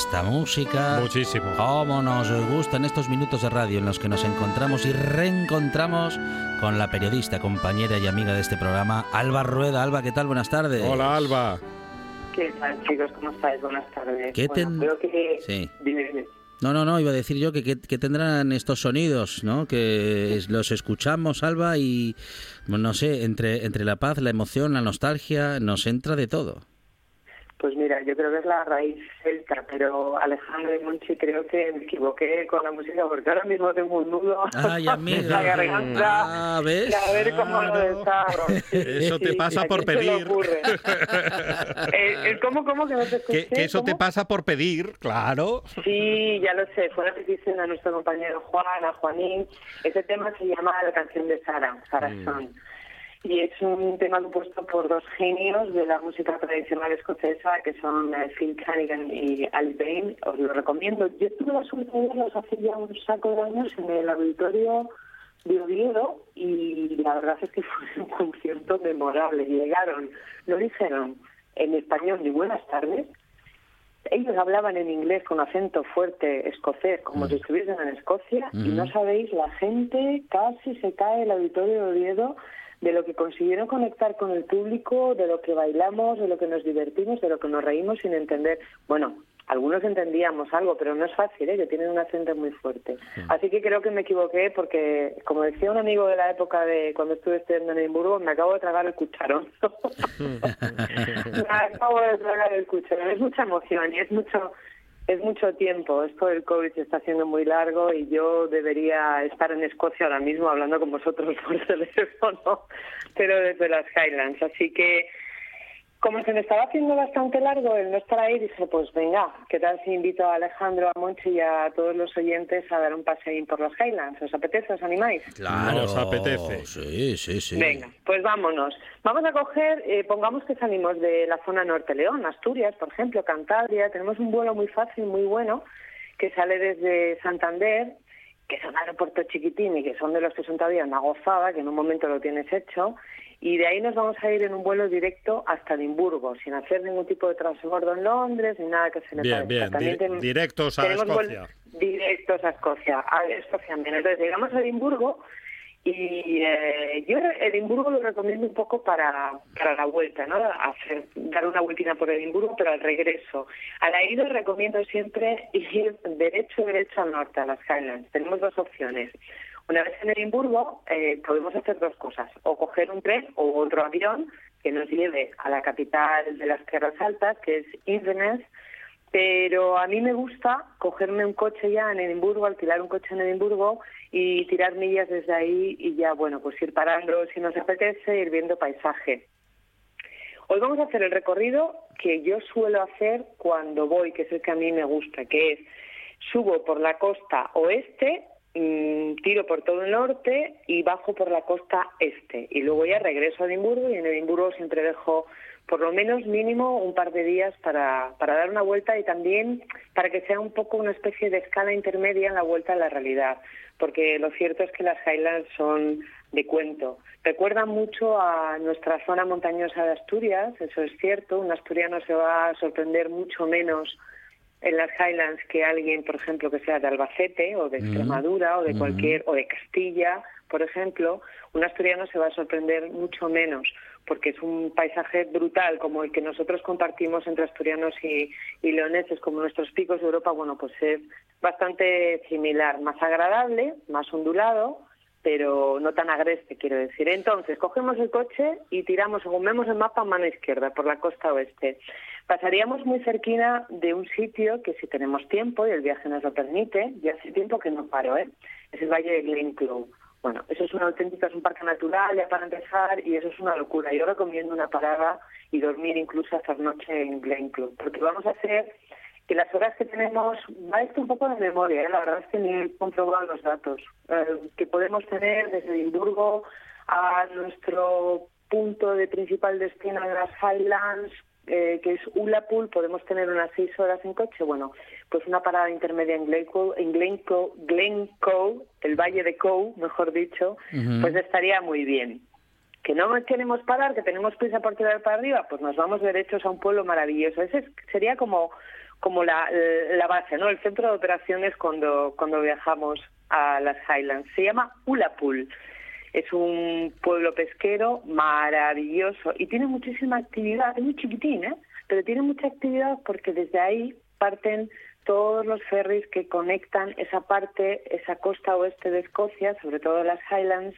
Esta música. Muchísimo. Cómo nos gustan estos minutos de radio en los que nos encontramos y reencontramos con la periodista, compañera y amiga de este programa, Alba Rueda. Alba, ¿qué tal? Buenas tardes. Hola, Alba. ¿Qué tal, chicos? ¿Cómo estáis? Buenas tardes. ¿Qué bueno, creo que... Sí. Dime, dime. No, no, no, iba a decir yo que, que, tendrán estos sonidos, ¿no? Que los escuchamos, Alba, y no sé, entre, entre la paz, la emoción, la nostalgia, nos entra de todo. Pues mira, yo creo que es la raíz celta, pero Alejandro y Monchi creo que me equivoqué con la música porque ahora mismo tengo un nudo en la garganta. Ah, ¿ves? a ver cómo lo desarro. eso te pasa por pedir. eh, ¿Cómo, cómo que no te escuché? Que, eso te pasa por pedir, claro. Sí, ya lo sé. Fue una petición a nuestro compañero Juan, a Juanín. Ese tema se llama La canción de Sara, Sara mm. Y es un tema compuesto por dos genios de la música tradicional escocesa que son eh, Phil Canigan y Ali Bain. Os lo recomiendo. Yo tuve la suerte de verlos hace ya un saco de años en el auditorio de Oviedo y la verdad es que fue un concierto memorable. Llegaron, no dijeron en español ni buenas tardes. Ellos hablaban en inglés con acento fuerte escocés, como si estuviesen en Escocia, y no sabéis, la gente casi se cae el auditorio de Oviedo de lo que consiguieron conectar con el público, de lo que bailamos, de lo que nos divertimos, de lo que nos reímos sin entender. Bueno, algunos entendíamos algo, pero no es fácil, ¿eh? que tienen un acento muy fuerte. Así que creo que me equivoqué porque, como decía un amigo de la época de cuando estuve estudiando en Edimburgo, me acabo de tragar el cucharón. me acabo de tragar el cucharón. Es mucha emoción y es mucho es mucho tiempo. Esto del COVID se está haciendo muy largo y yo debería estar en Escocia ahora mismo hablando con vosotros por teléfono, pero desde las Highlands. Así que como se me estaba haciendo bastante largo el no estar ahí, dije, pues venga, ¿qué tal si invito a Alejandro, a Monchi y a todos los oyentes a dar un paseín por las Highlands? ¿Os apetece? ¿Os animáis? Claro, os apetece. Sí, sí, sí. Venga, pues vámonos. Vamos a coger, eh, pongamos que salimos de la zona norte León, Asturias, por ejemplo, Cantabria. Tenemos un vuelo muy fácil, muy bueno, que sale desde Santander que son aeropuertos chiquitín y que son de los que son todavía una gozada, que en un momento lo tienes hecho, y de ahí nos vamos a ir en un vuelo directo hasta Edimburgo, sin hacer ningún tipo de transbordo en Londres ni nada que se le Bien, bien, directos a Escocia. Directos a Escocia, a Escocia. Entonces llegamos a Edimburgo y eh, yo Edimburgo lo recomiendo un poco para, para la vuelta, ¿no? Hacer, dar una vueltina por Edimburgo, pero al regreso. A la ida recomiendo siempre ir derecho, derecho al norte, a las Highlands. Tenemos dos opciones. Una vez en Edimburgo eh, podemos hacer dos cosas, o coger un tren o otro avión que nos lleve a la capital de las Tierras Altas, que es Inverness, pero a mí me gusta cogerme un coche ya en Edimburgo, alquilar un coche en Edimburgo y tirar millas desde ahí y ya, bueno, pues ir parando si nos apetece, ir viendo paisaje. Hoy vamos a hacer el recorrido que yo suelo hacer cuando voy, que es el que a mí me gusta, que es subo por la costa oeste Mm, tiro por todo el norte y bajo por la costa este. Y luego ya regreso a Edimburgo y en Edimburgo siempre dejo por lo menos mínimo un par de días para, para dar una vuelta y también para que sea un poco una especie de escala intermedia en la vuelta a la realidad. Porque lo cierto es que las Highlands son de cuento. Recuerdan mucho a nuestra zona montañosa de Asturias, eso es cierto. Un asturiano se va a sorprender mucho menos en las Highlands que alguien, por ejemplo, que sea de Albacete o de Extremadura o de cualquier o de Castilla, por ejemplo, un asturiano se va a sorprender mucho menos porque es un paisaje brutal como el que nosotros compartimos entre asturianos y, y leoneses como nuestros picos de Europa, bueno, pues es bastante similar, más agradable, más ondulado, pero no tan agreste, quiero decir. Entonces, cogemos el coche y tiramos, según vemos el mapa, mano izquierda, por la costa oeste. Pasaríamos muy cerquina de un sitio que si tenemos tiempo y el viaje nos lo permite, ya hace tiempo que no paro, ¿eh? es el Valle de Glenclough. Bueno, eso es una auténtica, es un parque natural ya para empezar y eso es una locura. Yo recomiendo una parada y dormir incluso hasta noche en Glenclough, porque vamos a hacer que las horas que tenemos, va esto un poco de memoria, ¿eh? la verdad es que ni he comprobado los datos, eh, que podemos tener desde Edimburgo a nuestro punto de principal destino de las Highlands, eh, que es Ulapul, podemos tener unas seis horas en coche. Bueno, pues una parada intermedia en Glencoe, en Glencoe, el Valle de Coe, mejor dicho, pues estaría muy bien. Que no queremos parar, que tenemos prisa por tirar para arriba, pues nos vamos derechos a un pueblo maravilloso. Ese sería como, como la, la base, ¿no? El centro de operaciones cuando, cuando viajamos a las Highlands. Se llama Ulapul. Es un pueblo pesquero maravilloso y tiene muchísima actividad, es muy chiquitín, ¿eh? pero tiene mucha actividad porque desde ahí parten todos los ferries que conectan esa parte, esa costa oeste de Escocia, sobre todo las Highlands,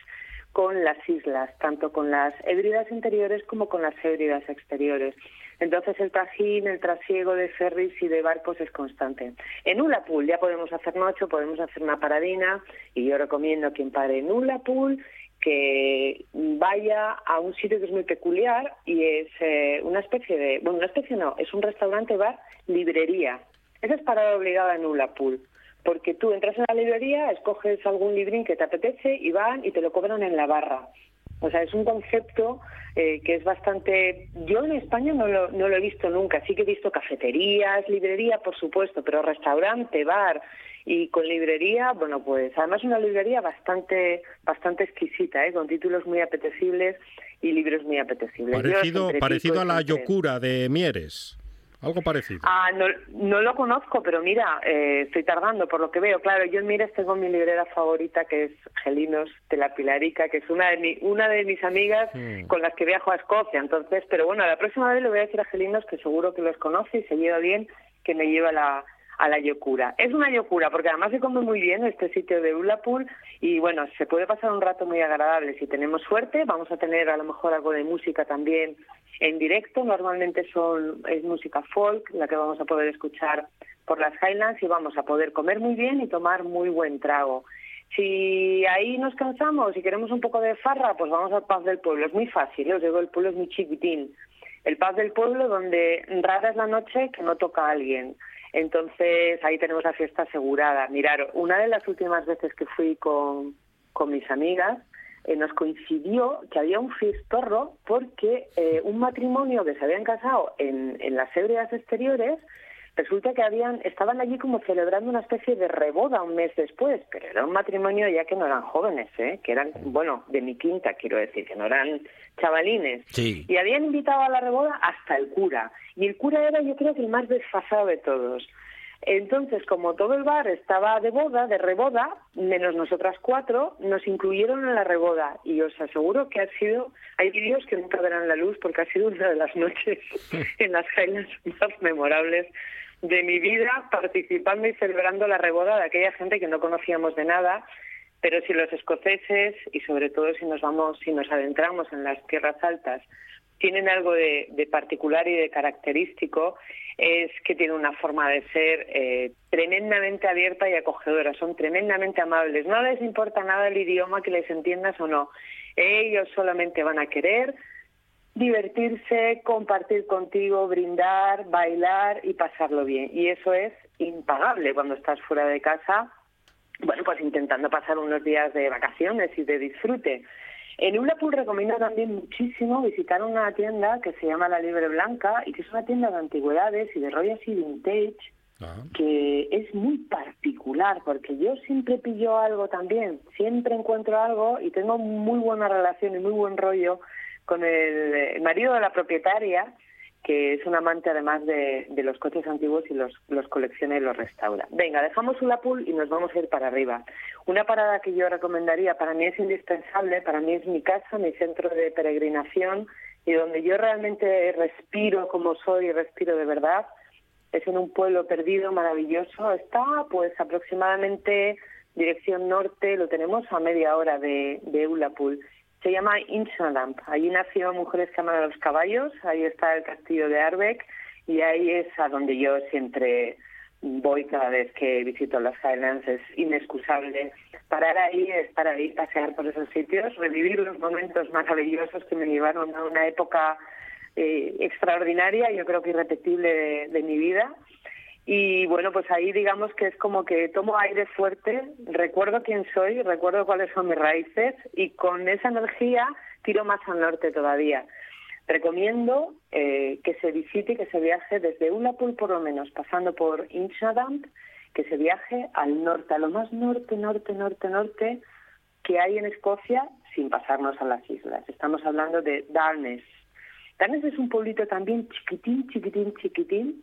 con las islas, tanto con las hébridas interiores como con las hébridas exteriores. Entonces el trajín, el trasiego de ferries y de barcos es constante. En Ullapool ya podemos hacer noche, podemos hacer una paradina y yo recomiendo a quien pare en Ullapool que vaya a un sitio que es muy peculiar y es eh, una especie de, bueno, una especie no, es un restaurante, bar, librería. Esa es parada obligada en Ullapool porque tú entras en la librería, escoges algún librín que te apetece y van y te lo cobran en la barra. O sea, es un concepto eh, que es bastante... Yo en España no lo, no lo he visto nunca. Sí que he visto cafeterías, librería, por supuesto, pero restaurante, bar y con librería, bueno, pues además una librería bastante bastante exquisita, ¿eh? con títulos muy apetecibles y libros muy apetecibles. Parecido, parecido a la Yokura de Mieres. Algo parecido. Ah, no, no lo conozco, pero mira, eh, estoy tardando por lo que veo. Claro, yo Mires tengo mi librera favorita que es Gelinos de la Pilarica, que es una de, mi, una de mis amigas con las que viajo a Escocia. Entonces, pero bueno, la próxima vez le voy a decir a Gelinos que seguro que los conoce y se lleva bien, que me lleva la, a la Yokura. Es una Yokura porque además se come muy bien este sitio de Ullapool y bueno, se puede pasar un rato muy agradable. Si tenemos suerte, vamos a tener a lo mejor algo de música también en directo. Normalmente son es música folk la que vamos a poder escuchar por las Highlands y vamos a poder comer muy bien y tomar muy buen trago. Si ahí nos cansamos y queremos un poco de farra, pues vamos al Paz del Pueblo. Es muy fácil, os digo, el pueblo es muy chiquitín. El Paz del Pueblo donde rara es la noche que no toca a alguien. Entonces ahí tenemos la fiesta asegurada. Mirar, una de las últimas veces que fui con, con mis amigas, eh, nos coincidió que había un fiestorro porque eh, un matrimonio que se habían casado en, en las ebrias exteriores resulta que habían estaban allí como celebrando una especie de reboda un mes después, pero era un matrimonio ya que no eran jóvenes, ¿eh? que eran, bueno, de mi quinta, quiero decir, que no eran chavalines. Y habían invitado a la reboda hasta el cura. Y el cura era, yo creo que el más desfasado de todos. Entonces, como todo el bar estaba de boda, de reboda, menos nosotras cuatro, nos incluyeron en la reboda. Y os aseguro que ha sido, hay vídeos que nunca verán la luz porque ha sido una de las noches en las Highlands más memorables de mi vida, participando y celebrando la reboda de aquella gente que no conocíamos de nada. Pero si los escoceses, y sobre todo si nos vamos, si nos adentramos en las tierras altas, tienen algo de, particular y de característico es que tienen una forma de ser eh, tremendamente abierta y acogedora, son tremendamente amables, no les importa nada el idioma que les entiendas o no, ellos solamente van a querer divertirse, compartir contigo, brindar, bailar y pasarlo bien. Y eso es impagable cuando estás fuera de casa, bueno, pues intentando pasar unos días de vacaciones y de disfrute. En Ullapool recomiendo también muchísimo visitar una tienda que se llama La Libre Blanca y que es una tienda de antigüedades y de rollos y vintage ah. que es muy particular porque yo siempre pillo algo también, siempre encuentro algo y tengo muy buena relación y muy buen rollo con el marido de la propietaria que es un amante además de, los coches antiguos y los, los colecciona y los restaura. Venga, dejamos Ulapul y nos vamos a ir para arriba. Una parada que yo recomendaría, para mí es indispensable, para mí es mi casa, mi centro de peregrinación y donde yo realmente respiro como soy y respiro de verdad, es en un pueblo perdido, maravilloso. Está pues aproximadamente dirección norte, lo tenemos a media hora de, de Ulapul se llama Inchadamp. Allí nació Mujeres que aman a los caballos, ahí está el castillo de Arbeck y ahí es a donde yo siempre voy cada vez que visito las Highlands. Es inexcusable parar ahí, estar ahí, pasear por esos sitios, revivir los momentos maravillosos que me llevaron a una época eh, extraordinaria, yo creo que irrepetible de mi vida y bueno, pues ahí digamos que es como que tomo aire fuerte, recuerdo quién soy, recuerdo cuáles son mis raíces y con esa energía tiro más al norte todavía. Recomiendo eh, que se visite, que se viaje desde Ullapool por lo menos, pasando por Inchadamp, que se viaje al norte, a lo más norte, norte, norte, norte que hay en Escocia sin pasarnos a las islas. Estamos hablando de Darnes. Darnes es un pueblito también chiquitín, chiquitín, chiquitín,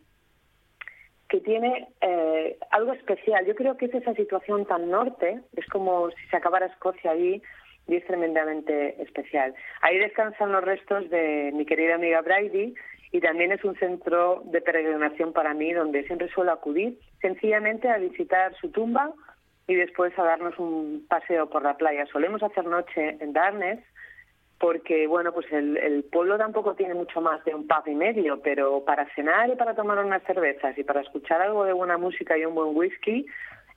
que tiene eh, algo especial. Yo creo que es esa situación tan norte, es como si se acabara Escocia allí y es tremendamente especial. Ahí descansan los restos de mi querida amiga Brady y también es un centro de peregrinación para mí donde siempre suelo acudir sencillamente a visitar su tumba y después a darnos un paseo por la playa. Solemos hacer noche en Darnes porque, bueno, pues el, el pueblo tampoco tiene mucho más de un pub y medio, pero para cenar y para tomar unas cervezas y para escuchar algo de buena música y un buen whisky,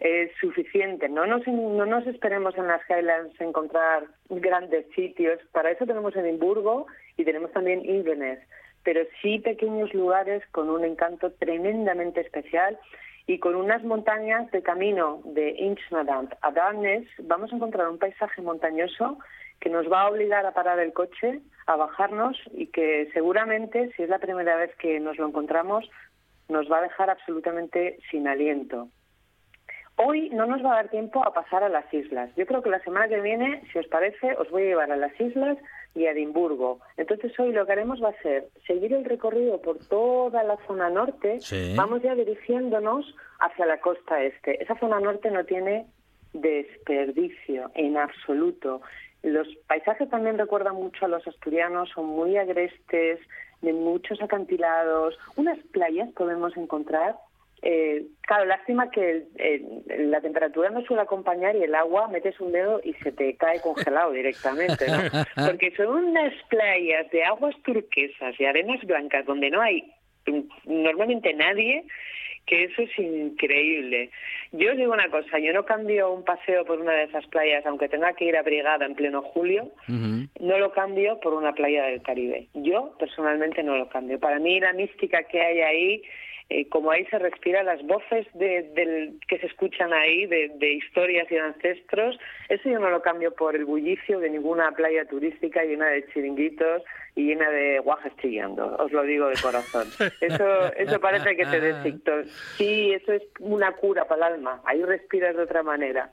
es suficiente. No nos, no nos esperemos en las Highlands encontrar grandes sitios. Para eso tenemos Edimburgo y tenemos también Inverness, pero sí pequeños lugares con un encanto tremendamente especial y con unas montañas de camino de Inchmadant a Darnes vamos a encontrar un paisaje montañoso que nos va a obligar a parar el coche, a bajarnos y que seguramente, si es la primera vez que nos lo encontramos, nos va a dejar absolutamente sin aliento. Hoy no nos va a dar tiempo a pasar a las islas. Yo creo que la semana que viene, si os parece, os voy a llevar a las islas y a Edimburgo. Entonces hoy lo que haremos va a ser seguir el recorrido por toda la zona norte. Vamos ya dirigiéndonos hacia la costa este. Esa zona norte no tiene desperdicio en absoluto. Los paisajes también recuerdan mucho a los asturianos, son muy agrestes, de muchos acantilados. Unas playas podemos encontrar eh, claro, lástima que la temperatura no suele acompañar y el agua metes un dedo y se te cae congelado directamente, ¿no? Porque son unas playas de aguas turquesas y arenas blancas donde no hay normalmente nadie que eso es increíble. Yo os digo una cosa, yo no cambio un paseo por una de esas playas, aunque tenga que ir abrigada en pleno julio, no lo cambio por una playa del Caribe. Yo personalmente no lo cambio. Para mí la mística que hay ahí eh, como ahí se respira las voces de, que se escuchan ahí de, historias y de ancestros, eso yo no lo cambio por el bullicio de ninguna playa turística llena de chiringuitos y llena de guajes chillando, os lo digo de corazón. Eso, eso parece que te dé Sí, eso es una cura para el alma, ahí respiras de otra manera.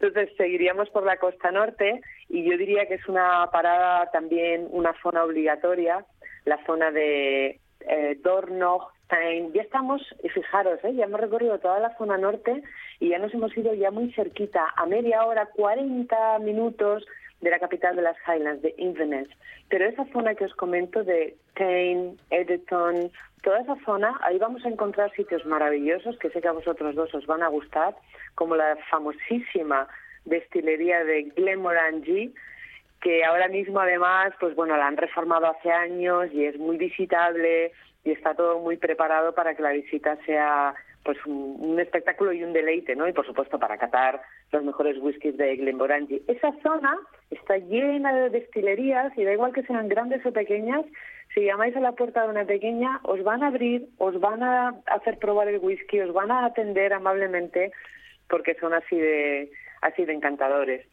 Entonces seguiríamos por la costa norte y yo diría que es una parada también, una zona obligatoria, la zona de eh, Dornog, ya estamos, fijaros, ¿eh? ya hemos recorrido toda la zona norte y ya nos hemos ido ya muy cerquita, a media hora, 40 minutos de la capital de las Highlands, de Inverness. Pero esa zona que os comento de Tain, Editon, toda esa zona, ahí vamos a encontrar sitios maravillosos que sé que a vosotros dos os van a gustar, como la famosísima destilería de Glenmorangie, que ahora mismo además, pues bueno, la han reformado hace años y es muy visitable, y está todo muy preparado para que la visita sea pues un, espectáculo y un deleite, ¿no? Y por supuesto para catar los mejores whiskies de Glenmorangie. Esa zona está llena de destilerías y da igual que sean grandes o pequeñas, si llamáis a la puerta de una pequeña, os van a abrir, os van a hacer probar el whisky, os van a atender amablemente porque son así de así de encantadores.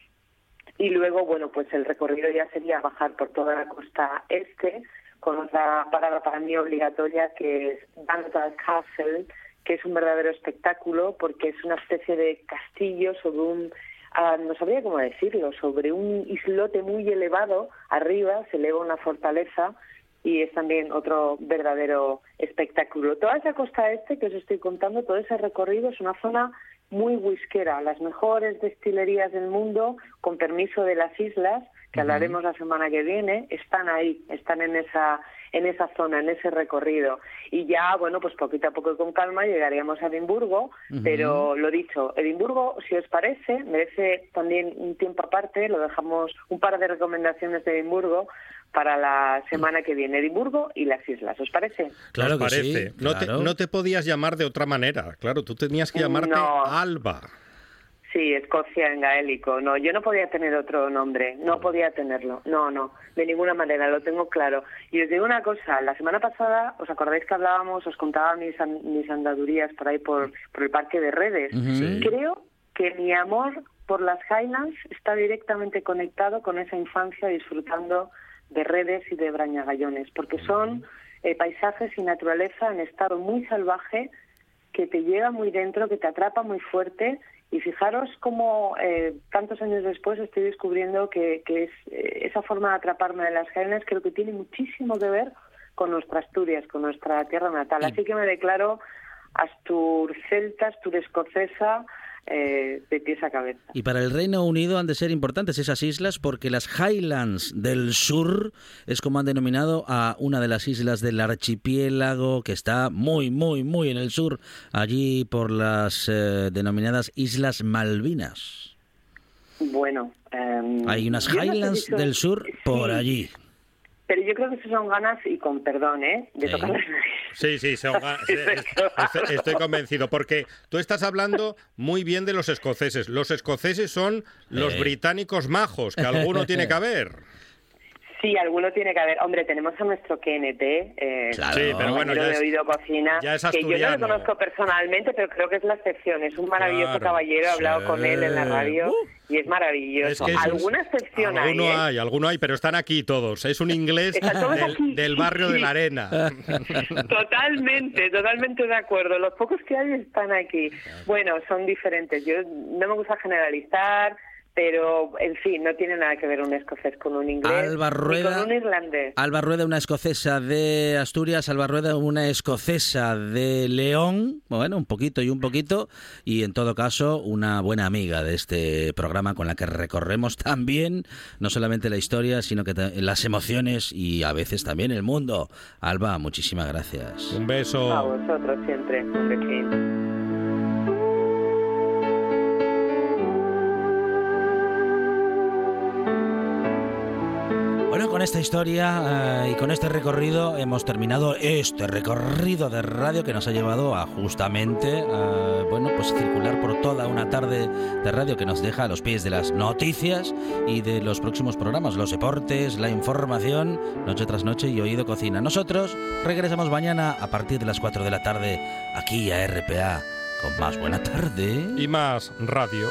Y luego, bueno, pues el recorrido ya sería bajar por toda la costa este, con otra parada para mí obligatoria que es Bandal Castle, que es un verdadero espectáculo porque es una especie de castillo sobre un, ah, no sabría cómo decirlo, sobre un islote muy elevado, arriba se eleva una fortaleza y es también otro verdadero espectáculo. Toda esa costa este que os estoy contando, todo ese recorrido es una zona muy whiskera, las mejores destilerías del mundo, con permiso de las islas, que hablaremos la semana que viene, están ahí, están en esa en esa zona, en ese recorrido. Y ya, bueno, pues poquito a poco y con calma llegaríamos a Edimburgo, pero lo dicho, Edimburgo, si os parece, merece también un tiempo aparte, lo dejamos un par de recomendaciones de Edimburgo para la semana que viene, Edimburgo y las islas, ¿os parece? Claro que parece. No, te, no te podías llamar de otra manera, claro, tú tenías que llamarte Alba. Sí, Escocia en gaélico. No, yo no podía tener otro nombre, no podía tenerlo. No, no, de ninguna manera, lo tengo claro. Y os digo una cosa, la semana pasada, ¿os acordáis que hablábamos, os contaba mis, mis andadurías por ahí por, por el parque de redes? Creo que mi amor por las Highlands está directamente conectado con esa infancia disfrutando de redes y de brañagallones, porque son eh, paisajes y naturaleza en estado muy salvaje que te llega muy dentro, que te atrapa muy fuerte y fijaros cómo eh, tantos años después estoy descubriendo que, es, eh, esa forma de atraparme de las genes creo que tiene muchísimo que ver con nuestra Asturias, con nuestra tierra natal. Así que me declaro Astur celta, Astur escocesa, eh, de pies a cabeza. Y para el Reino Unido han de ser importantes esas islas porque las Highlands del Sur es como han denominado a una de las islas del archipiélago que está muy, muy, muy en el sur, allí por las eh, denominadas Islas Malvinas. Bueno, em, Hay unas no Highlands son- del Sur por sí, allí. Pero yo creo que eso son ganas, y con perdón, ¿eh? De Sí. tocar las Sí, sí, son ga- sí, estoy, estoy convencido, porque tú estás hablando muy bien de los escoceses. Los escoceses son los Eh. británicos majos, que alguno tiene que haber. Sí, alguno tiene que haber. Hombre, tenemos a nuestro KNT, eh, Claro. Sí, pero bueno, compañero ya de es- Oído Cocina, ya es que yo no lo conozco personalmente, pero creo que es la excepción. Es un maravilloso Claro. caballero, he hablado Sí. con él en la radio Uh. y es maravilloso. Es que es- Alguna excepción hay, Alguno ¿eh? hay, alguno hay, pero están aquí todos. Es un inglés del, del barrio de la arena. Totalmente, totalmente de acuerdo. Los pocos que hay están aquí. Bueno, son diferentes. Yo no me gusta generalizar, pero en fin, no tiene nada que ver un escocés con un inglés Alba ni Rueda. con un irlandés. Alba Rueda, una escocesa de Asturias, Alba Rueda, una escocesa de León, bueno, un poquito y un poquito, y en todo caso, una buena amiga de este programa con la que recorremos también, no solamente la historia, sino que las emociones y a veces también el mundo. Alba, muchísimas gracias. Un A beso. vosotros siempre, un besín. Bueno, con esta historia eh, y con este recorrido hemos terminado este recorrido de radio que nos ha llevado a justamente, eh, bueno, pues circular por toda una tarde de radio que nos deja a los pies de las noticias y de los próximos programas, los deportes, la información, noche tras noche y oído cocina. Nosotros regresamos mañana a partir de las 4 de la tarde aquí a RPA con más buena tarde. Y más radio.